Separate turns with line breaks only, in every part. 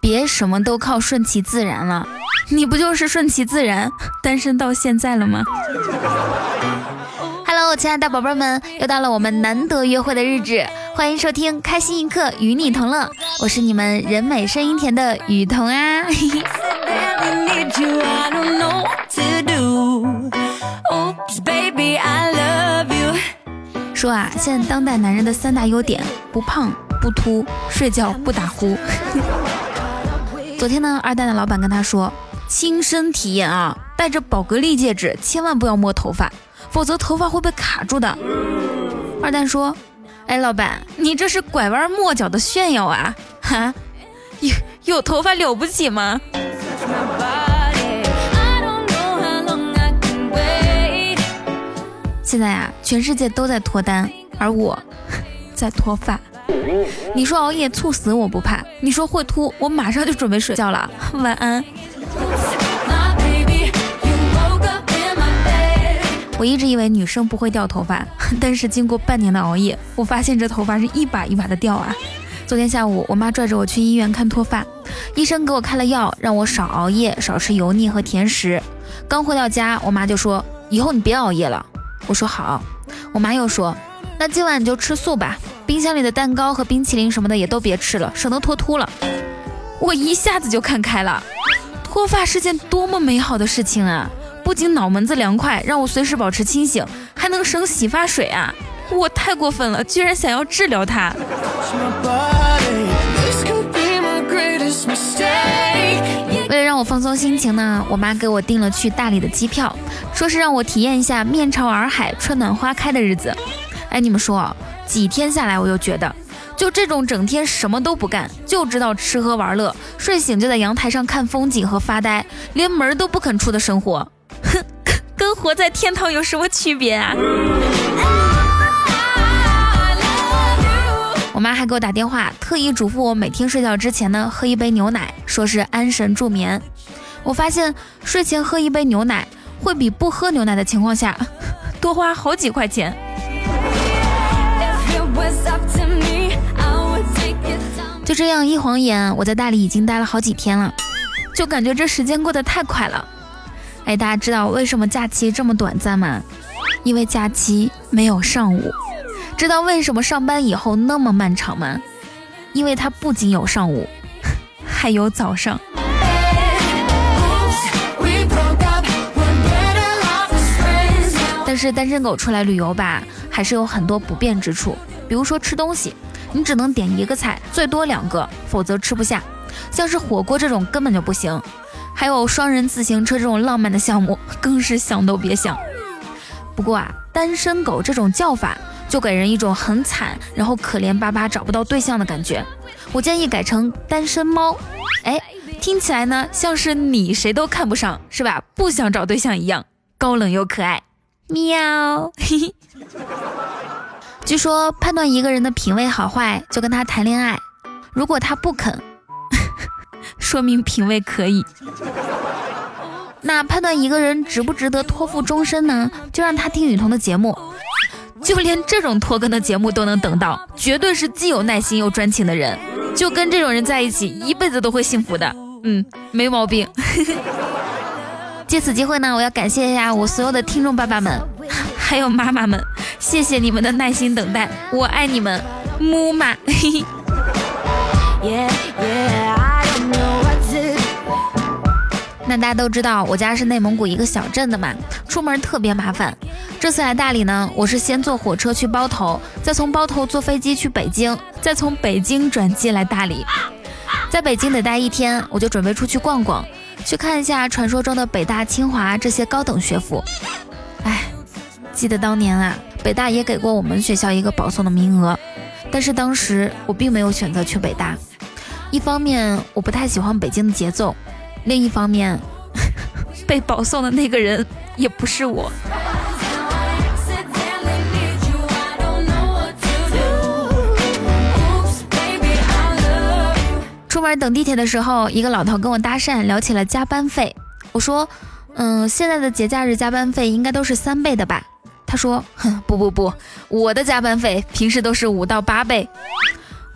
别什么都靠顺其自然了，你不就是顺其自然 单身到现在了吗？Hello，亲爱的宝贝们，又到了我们难得约会的日子，欢迎收听开心一刻与你同乐，我是你们人美声音甜的雨桐啊。说啊，现在当代男人的三大优点：不胖、不秃、睡觉不打呼。昨天呢，二蛋的老板跟他说，亲身体验啊，戴着宝格丽戒指，千万不要摸头发，否则头发会被卡住的。二蛋说，哎，老板，你这是拐弯抹角的炫耀啊？哈，有有头发了不起吗？现在啊，全世界都在脱单，而我在脱发。你说熬夜猝死我不怕，你说会秃，我马上就准备睡觉了。晚安。我一直以为女生不会掉头发，但是经过半年的熬夜，我发现这头发是一把一把的掉啊。昨天下午，我妈拽着我去医院看脱发，医生给我开了药，让我少熬夜，少吃油腻和甜食。刚回到家，我妈就说：“以后你别熬夜了。”我说好，我妈又说，那今晚你就吃素吧，冰箱里的蛋糕和冰淇淋什么的也都别吃了，省得脱秃了。我一下子就看开了，脱发是件多么美好的事情啊！不仅脑门子凉快，让我随时保持清醒，还能省洗发水啊！我太过分了，居然想要治疗它。为了让我放松心情呢，我妈给我订了去大理的机票，说是让我体验一下面朝洱海、春暖花开的日子。哎，你们说，几天下来，我就觉得，就这种整天什么都不干，就知道吃喝玩乐，睡醒就在阳台上看风景和发呆，连门都不肯出的生活，哼，跟活在天堂有什么区别啊？我妈还给我打电话，特意嘱咐我每天睡觉之前呢，喝一杯牛奶，说是安神助眠。我发现睡前喝一杯牛奶，会比不喝牛奶的情况下 多花好几块钱。就这样一晃眼，我在大理已经待了好几天了，就感觉这时间过得太快了。哎，大家知道为什么假期这么短暂吗？因为假期没有上午。知道为什么上班以后那么漫长吗？因为它不仅有上午，还有早上。但是单身狗出来旅游吧，还是有很多不便之处。比如说吃东西，你只能点一个菜，最多两个，否则吃不下。像是火锅这种根本就不行。还有双人自行车这种浪漫的项目，更是想都别想。不过啊，单身狗这种叫法。就给人一种很惨，然后可怜巴巴找不到对象的感觉。我建议改成单身猫，哎，听起来呢像是你谁都看不上，是吧？不想找对象一样，高冷又可爱。喵。嘿 嘿据说判断一个人的品味好坏，就跟他谈恋爱，如果他不肯，说明品味可以。那判断一个人值不值得托付终身呢？就让他听雨桐的节目。就连这种拖更的节目都能等到，绝对是既有耐心又专情的人。就跟这种人在一起，一辈子都会幸福的。嗯，没毛病。借此机会呢，我要感谢一下我所有的听众爸爸们，还有妈妈们，谢谢你们的耐心等待，我爱你们，木马。那大家都知道，我家是内蒙古一个小镇的嘛，出门特别麻烦。这次来大理呢，我是先坐火车去包头，再从包头坐飞机去北京，再从北京转机来大理。在北京得待一天，我就准备出去逛逛，去看一下传说中的北大、清华这些高等学府。哎，记得当年啊，北大也给过我们学校一个保送的名额，但是当时我并没有选择去北大。一方面，我不太喜欢北京的节奏。另一方面，被保送的那个人也不是我。出门等地铁的时候，一个老头跟我搭讪，聊起了加班费。我说：“嗯，现在的节假日加班费应该都是三倍的吧？”他说：“哼，不不不，我的加班费平时都是五到八倍。”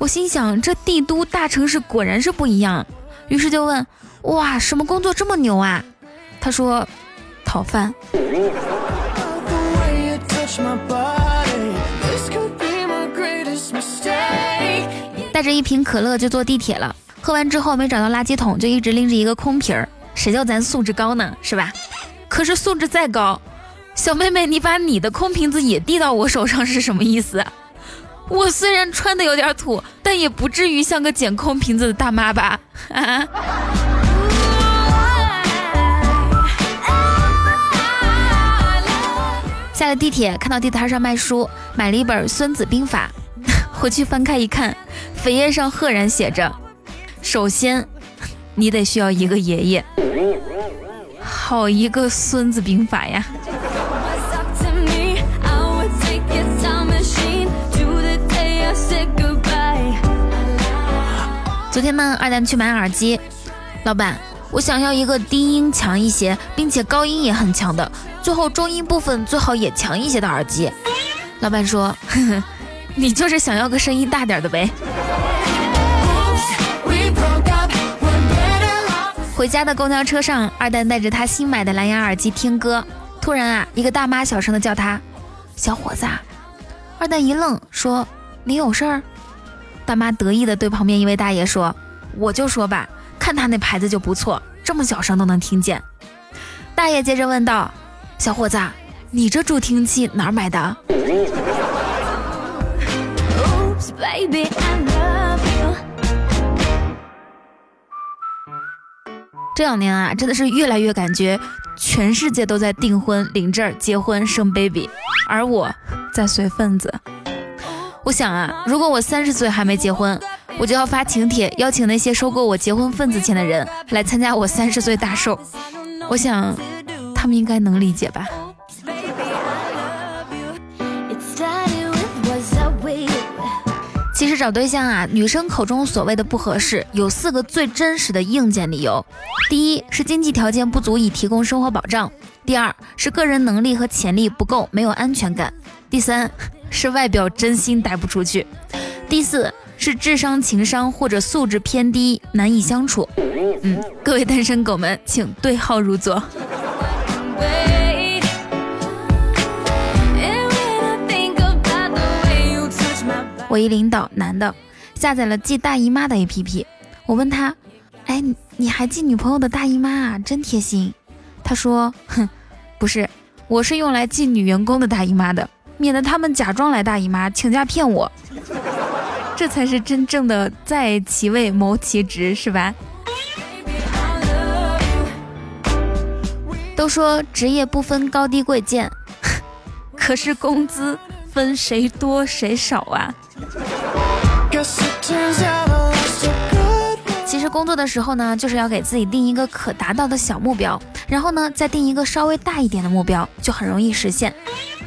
我心想，这帝都大城市果然是不一样，于是就问：哇，什么工作这么牛啊？他说：讨饭。带着一瓶可乐就坐地铁了，喝完之后没找到垃圾桶，就一直拎着一个空瓶儿。谁叫咱素质高呢，是吧？可是素质再高，小妹妹，你把你的空瓶子也递到我手上是什么意思？我虽然穿的有点土，但也不至于像个捡空瓶子的大妈吧？啊！下了地铁，看到地摊上卖书，买了一本《孙子兵法》，回去翻开一看，扉页上赫然写着：“首先，你得需要一个爷爷。”好一个《孙子兵法》呀！昨天呢，二蛋去买耳机，老板，我想要一个低音强一些，并且高音也很强的，最后中音部分最好也强一些的耳机。老板说，呵呵，你就是想要个声音大点的呗。回家的公交车上，二蛋带着他新买的蓝牙耳机听歌，突然啊，一个大妈小声的叫他：“小伙子。”二蛋一愣，说：“你有事儿？”大妈得意的对旁边一位大爷说：“我就说吧，看他那牌子就不错，这么小声都能听见。”大爷接着问道：“小伙子，你这助听器哪儿买的？”这两年啊，真的是越来越感觉全世界都在订婚、领证、结婚、生 baby，而我在随份子。我想啊，如果我三十岁还没结婚，我就要发请帖邀请那些收购我结婚份子钱的人来参加我三十岁大寿。我想他们应该能理解吧。其实找对象啊，女生口中所谓的不合适，有四个最真实的硬件理由。第一是经济条件不足以提供生活保障；第二是个人能力和潜力不够，没有安全感；第三是外表真心带不出去；第四是智商、情商或者素质偏低，难以相处。嗯，各位单身狗们，请对号入座。我一领导，男的，下载了记大姨妈的 APP。我问他：“哎，你还记女朋友的大姨妈啊？真贴心。”他说：“哼，不是，我是用来记女员工的大姨妈的，免得他们假装来大姨妈请假骗我。这才是真正的在其位谋其职，是吧？”都说职业不分高低贵贱，可是工资分谁多谁少啊？其实工作的时候呢，就是要给自己定一个可达到的小目标，然后呢，再定一个稍微大一点的目标，就很容易实现。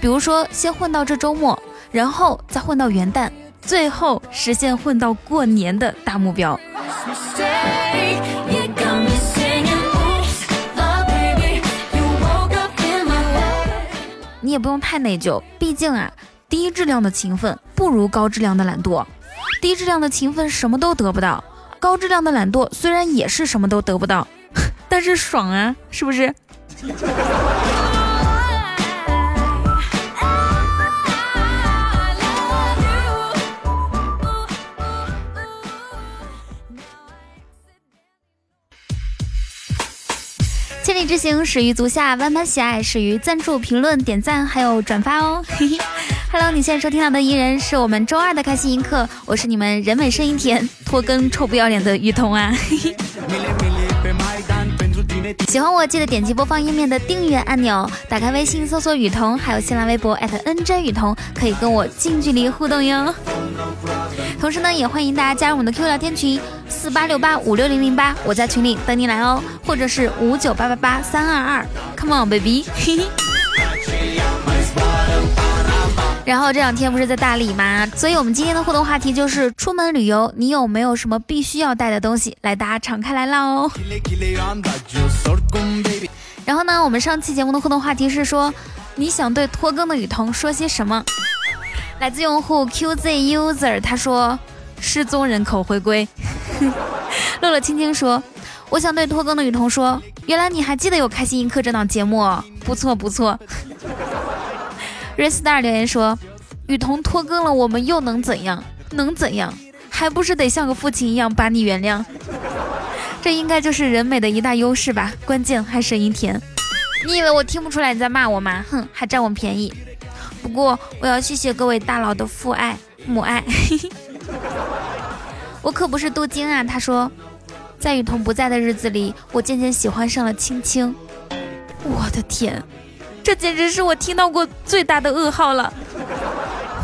比如说，先混到这周末，然后再混到元旦，最后实现混到过年的大目标。你也不用太内疚，毕竟啊。低质量的勤奋不如高质量的懒惰，低质量的勤奋什么都得不到，高质量的懒惰虽然也是什么都得不到，但是爽啊，是不是？千里之行始于足下，万般喜爱始于赞助、评论、点赞还有转发哦。Hello，你现在收听到的依然是我们周二的开心一刻，我是你们人美声音甜、拖更臭不要脸的雨桐啊。喜欢我记得点击播放页面的订阅按钮，打开微信搜索雨桐，还有新浪微博 @nj 雨桐，可以跟我近距离互动哟。同时呢，也欢迎大家加入我们的 Q 聊天群四八六八五六零零八，我在群里等你来哦，或者是五九八八八三二二，Come on baby。然后这两天不是在大理吗？所以我们今天的互动话题就是出门旅游，你有没有什么必须要带的东西？来，大家敞开来唠哦。然后呢，我们上期节目的互动话题是说，你想对拖更的雨桐说些什么？来自用户 QZ User，他说，失踪人口回归。乐乐青青说：“我想对拖更的雨桐说，原来你还记得有开心一刻这档节目，不错不错。” Restar 留言说：“雨桐拖更了，我们又能怎样？能怎样？还不是得像个父亲一样把你原谅？这应该就是人美的一大优势吧？关键还声音甜。你以为我听不出来你在骂我吗？哼，还占我便宜。不过我要谢谢各位大佬的父爱母爱。”我可不是杜金啊！他说，在雨桐不在的日子里，我渐渐喜欢上了青青。我的天，这简直是我听到过最大的噩耗了！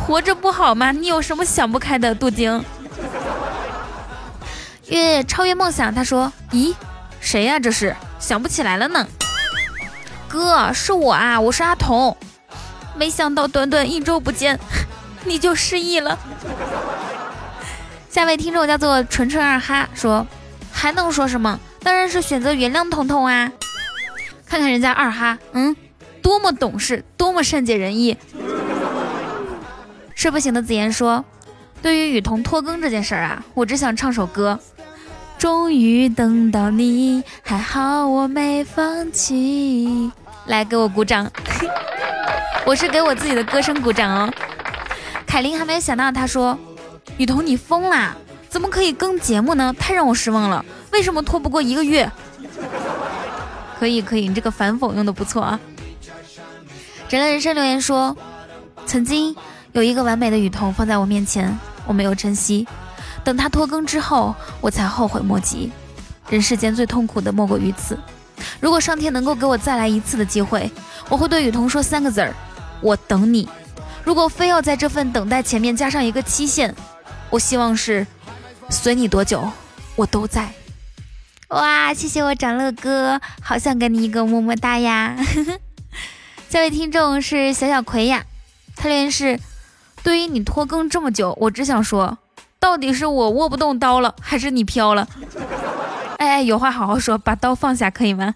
活着不好吗？你有什么想不开的，杜京？越超越梦想，他说，咦，谁呀？这是想不起来了呢。哥，是我啊，我是阿童。没想到短短一周不见，你就失忆了。下位听众叫做纯纯二哈，说还能说什么？当然是选择原谅彤彤啊！看看人家二哈，嗯，多么懂事，多么善解人意。睡不醒的紫妍说，对于雨桐拖更这件事儿啊，我只想唱首歌。终于等到你，还好我没放弃。来，给我鼓掌！我是给我自己的歌声鼓掌哦。凯琳还没有想到，他说。雨桐，你疯啦？怎么可以更节目呢？太让我失望了！为什么拖不过一个月？可以可以，你这个反讽用的不错啊。整了人生留言说，曾经有一个完美的雨桐放在我面前，我没有珍惜，等他拖更之后，我才后悔莫及。人世间最痛苦的莫过于此。如果上天能够给我再来一次的机会，我会对雨桐说三个字儿：我等你。如果非要在这份等待前面加上一个期限。我希望是随你多久，我都在。哇，谢谢我长乐哥，好想给你一个么么哒呀！这位听众是小小葵呀，他留言是：对于你拖更这么久，我只想说，到底是我握不动刀了，还是你飘了？哎哎，有话好好说，把刀放下可以吗？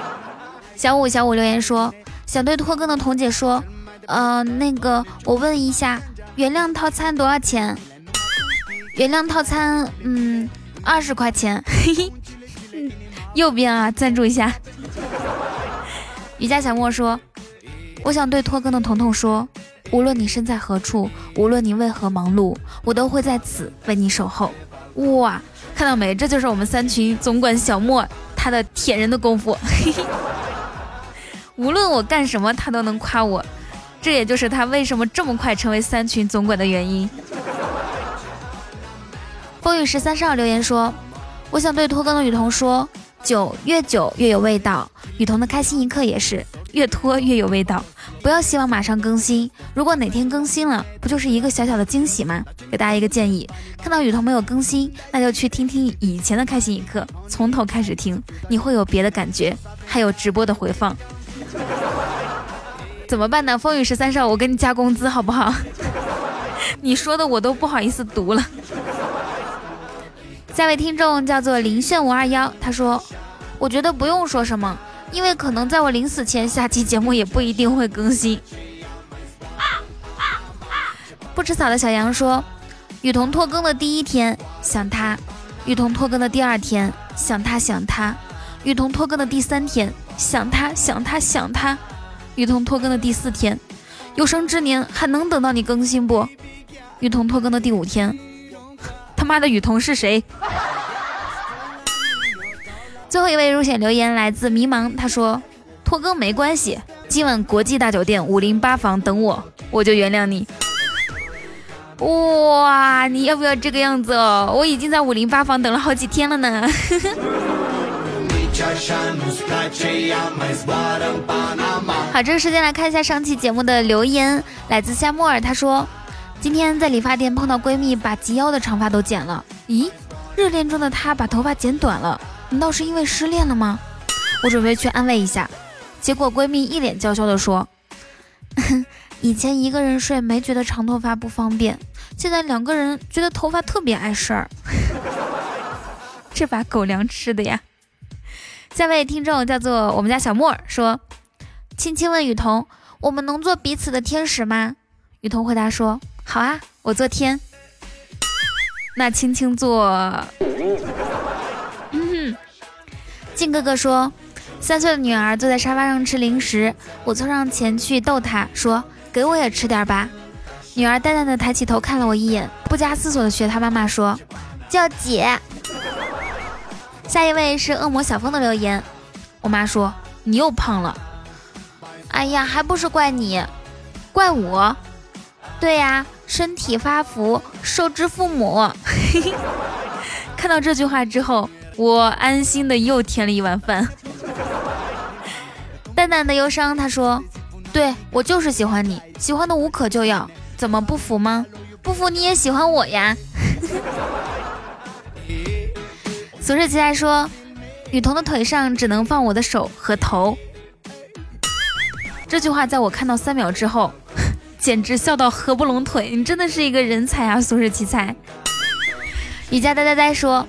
小五小五留言说，想对拖更的彤姐说，呃，那个我问一下。原谅套餐多少钱？原谅套餐，嗯，二十块钱。嘿嘿，右边啊，赞助一下。瑜伽小莫说：“我想对拖更的彤彤说，无论你身在何处，无论你为何忙碌，我都会在此为你守候。”哇，看到没？这就是我们三群总管小莫他的舔人的功夫。无论我干什么，他都能夸我。这也就是他为什么这么快成为三群总管的原因。风雨十三少留言说：“我想对拖更的雨桐说，久越久越有味道。雨桐的开心一刻也是越拖越有味道。不要希望马上更新，如果哪天更新了，不就是一个小小的惊喜吗？给大家一个建议，看到雨桐没有更新，那就去听听以前的开心一刻，从头开始听，你会有别的感觉，还有直播的回放。”怎么办呢？风雨十三少，我给你加工资好不好？你说的我都不好意思读了。下位听众叫做林炫五二幺，他说：“我觉得不用说什么，因为可能在我临死前，下期节目也不一定会更新。”不吃草的小羊说：“雨桐拖更的第一天想他，雨桐拖更的第二天想他想他，雨桐拖更的第三天想他想他想他。”雨桐拖更的第四天，有生之年还能等到你更新不？雨桐拖更的第五天，他妈的雨桐是谁？最后一位入选留言来自迷茫，他说拖更没关系，今晚国际大酒店五零八房等我，我就原谅你。哇，你要不要这个样子哦？我已经在五零八房等了好几天了呢。好，这个时间来看一下上期节目的留言，来自夏沫儿，他说今天在理发店碰到闺蜜把及腰的长发都剪了。咦，热恋中的她把头发剪短了，难道是因为失恋了吗？我准备去安慰一下，结果闺蜜一脸娇羞的说，以前一个人睡没觉得长头发不方便，现在两个人觉得头发特别碍事儿，这把狗粮吃的呀。下位听众叫做我们家小莫，说：“青青问雨桐，我们能做彼此的天使吗？”雨桐回答说：“好啊，我做天。”那青青做。靖，哥哥说，三岁的女儿坐在沙发上吃零食，我凑上前去逗她说：“给我也吃点吧。”女儿淡淡的抬起头看了我一眼，不加思索的学她妈妈说：“叫姐。”下一位是恶魔小峰的留言，我妈说：“你又胖了。”哎呀，还不是怪你，怪我。对呀，身体发福，受之父母。看到这句话之后，我安心的又添了一碗饭。淡淡的忧伤，他说：“对我就是喜欢你，喜欢的无可救药，怎么不服吗？不服你也喜欢我呀。”俗世奇才说：“雨桐的腿上只能放我的手和头。”这句话在我看到三秒之后，简直笑到合不拢腿。你真的是一个人才啊，俗世奇才。雨佳呆呆呆说，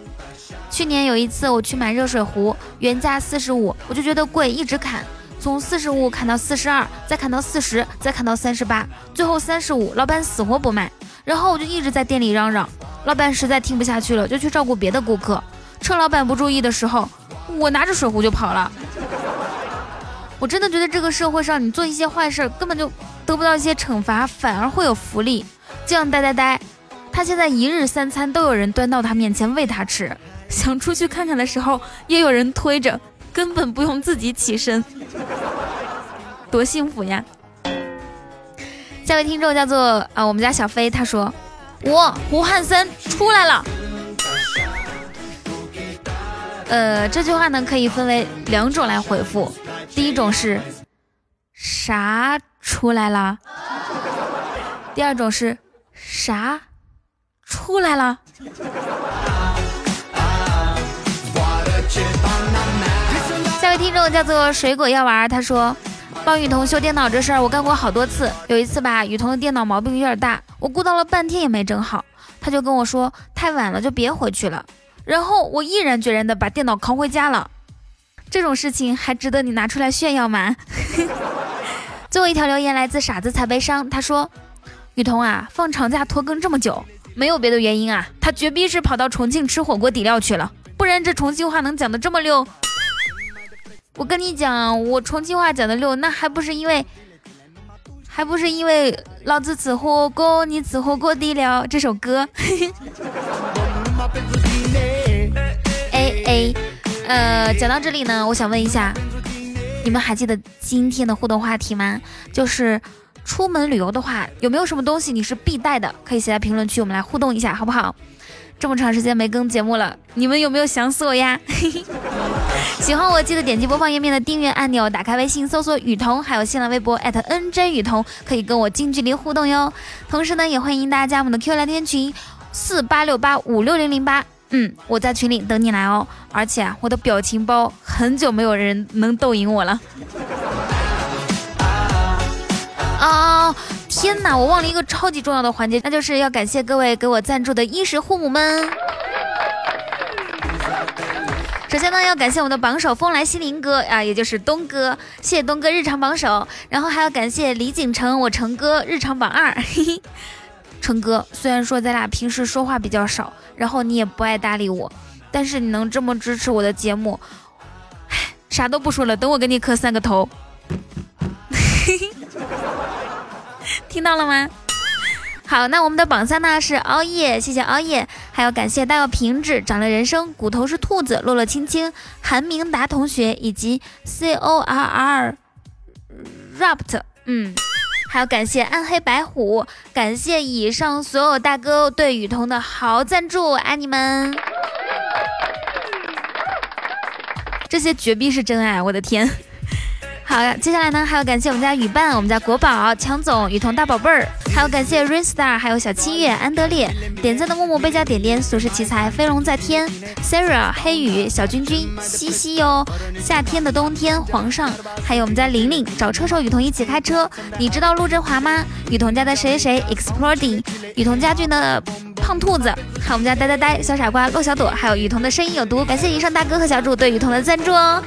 去年有一次我去买热水壶，原价四十五，我就觉得贵，一直砍，从四十五砍到四十二，再砍到四十，再砍到三十八，最后三十五，老板死活不卖。然后我就一直在店里嚷嚷，老板实在听不下去了，就去照顾别的顾客。趁老板不注意的时候，我拿着水壶就跑了。我真的觉得这个社会上，你做一些坏事根本就得不到一些惩罚，反而会有福利。这样呆呆呆，他现在一日三餐都有人端到他面前喂他吃，想出去看看的时候也有人推着，根本不用自己起身，多幸福呀！下位听众叫做啊，我们家小飞，他说我胡汉森出来了。呃，这句话呢可以分为两种来回复。第一种是啥出来了？第二种是啥出来了？位听众叫做水果药丸，他说帮雨桐修电脑这事儿我干过好多次。有一次吧，雨桐的电脑毛病有点大，我鼓捣了半天也没整好，他就跟我说太晚了就别回去了。然后我毅然决然的把电脑扛回家了。这种事情还值得你拿出来炫耀吗？最后一条留言来自傻子才悲伤，他说：“雨桐啊，放长假拖更这么久，没有别的原因啊，他绝逼是跑到重庆吃火锅底料去了，不然这重庆话能讲的这么溜。我跟你讲，我重庆话讲的溜，那还不是因为，还不是因为老子吃火锅，你吃火锅底料这首歌。A A。呃，讲到这里呢，我想问一下，你们还记得今天的互动话题吗？就是出门旅游的话，有没有什么东西你是必带的？可以写在评论区，我们来互动一下，好不好？这么长时间没更节目了，你们有没有想死我呀？喜欢我记得点击播放页面的订阅按钮，打开微信搜索雨桐，还有新浪微博 @nj 雨桐，可以跟我近距离互动哟。同时呢，也欢迎大家加我们的 Q 聊天群四八六八五六零零八。嗯，我在群里等你来哦。而且我的表情包很久没有人能逗赢我了。啊！天哪，我忘了一个超级重要的环节，那就是要感谢各位给我赞助的衣食父母们。首先呢，要感谢我们的榜首风来西林哥啊，也就是东哥，谢谢东哥日常榜首。然后还要感谢李景成，我成哥日常榜二。嘿嘿。成哥，虽然说咱俩平时说话比较少，然后你也不爱搭理我，但是你能这么支持我的节目，啥都不说了，等我给你磕三个头。嘿 嘿听到了吗？好，那我们的榜三呢是熬夜，谢谢熬夜，还要感谢大药瓶子，长了人生，骨头是兔子，落落青青，韩明达同学以及 C O R R Rapt，嗯。还要感谢暗黑白虎，感谢以上所有大哥对雨桐的好赞助，爱你们！这些绝逼是真爱，我的天！好，接下来呢，还要感谢我们家雨伴，我们家国宝强总，雨桐大宝贝儿，还要感谢 Rainstar，还有小七月、安德烈，点赞的木木贝加点点，俗世奇才飞龙在天，Sarah 黑羽小君君，西西哟，夏天的冬天皇上，还有我们家玲玲，找车手雨桐一起开车，你知道陆振华吗？雨桐家的谁谁谁 Exploding，雨桐家俊的胖兔子，还有我们家呆呆呆小傻瓜洛小朵，还有雨桐的声音有毒，感谢以上大哥和小主对雨桐的赞助哦。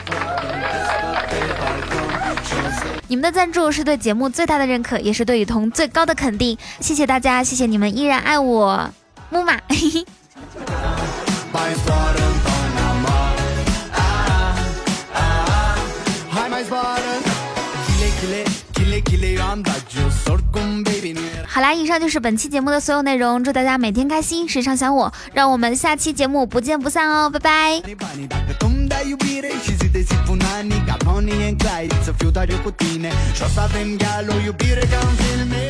你们的赞助是对节目最大的认可，也是对雨桐最高的肯定。谢谢大家，谢谢你们依然爱我。木马。好啦，以上就是本期节目的所有内容，祝大家每天开心，时常想我，让我们下期节目不见不散哦，拜拜。
iubire Și zi de zi pun anii ca Bonnie and Clyde Să fiu doar eu cu tine Și o să avem gal o iubire ca în filme.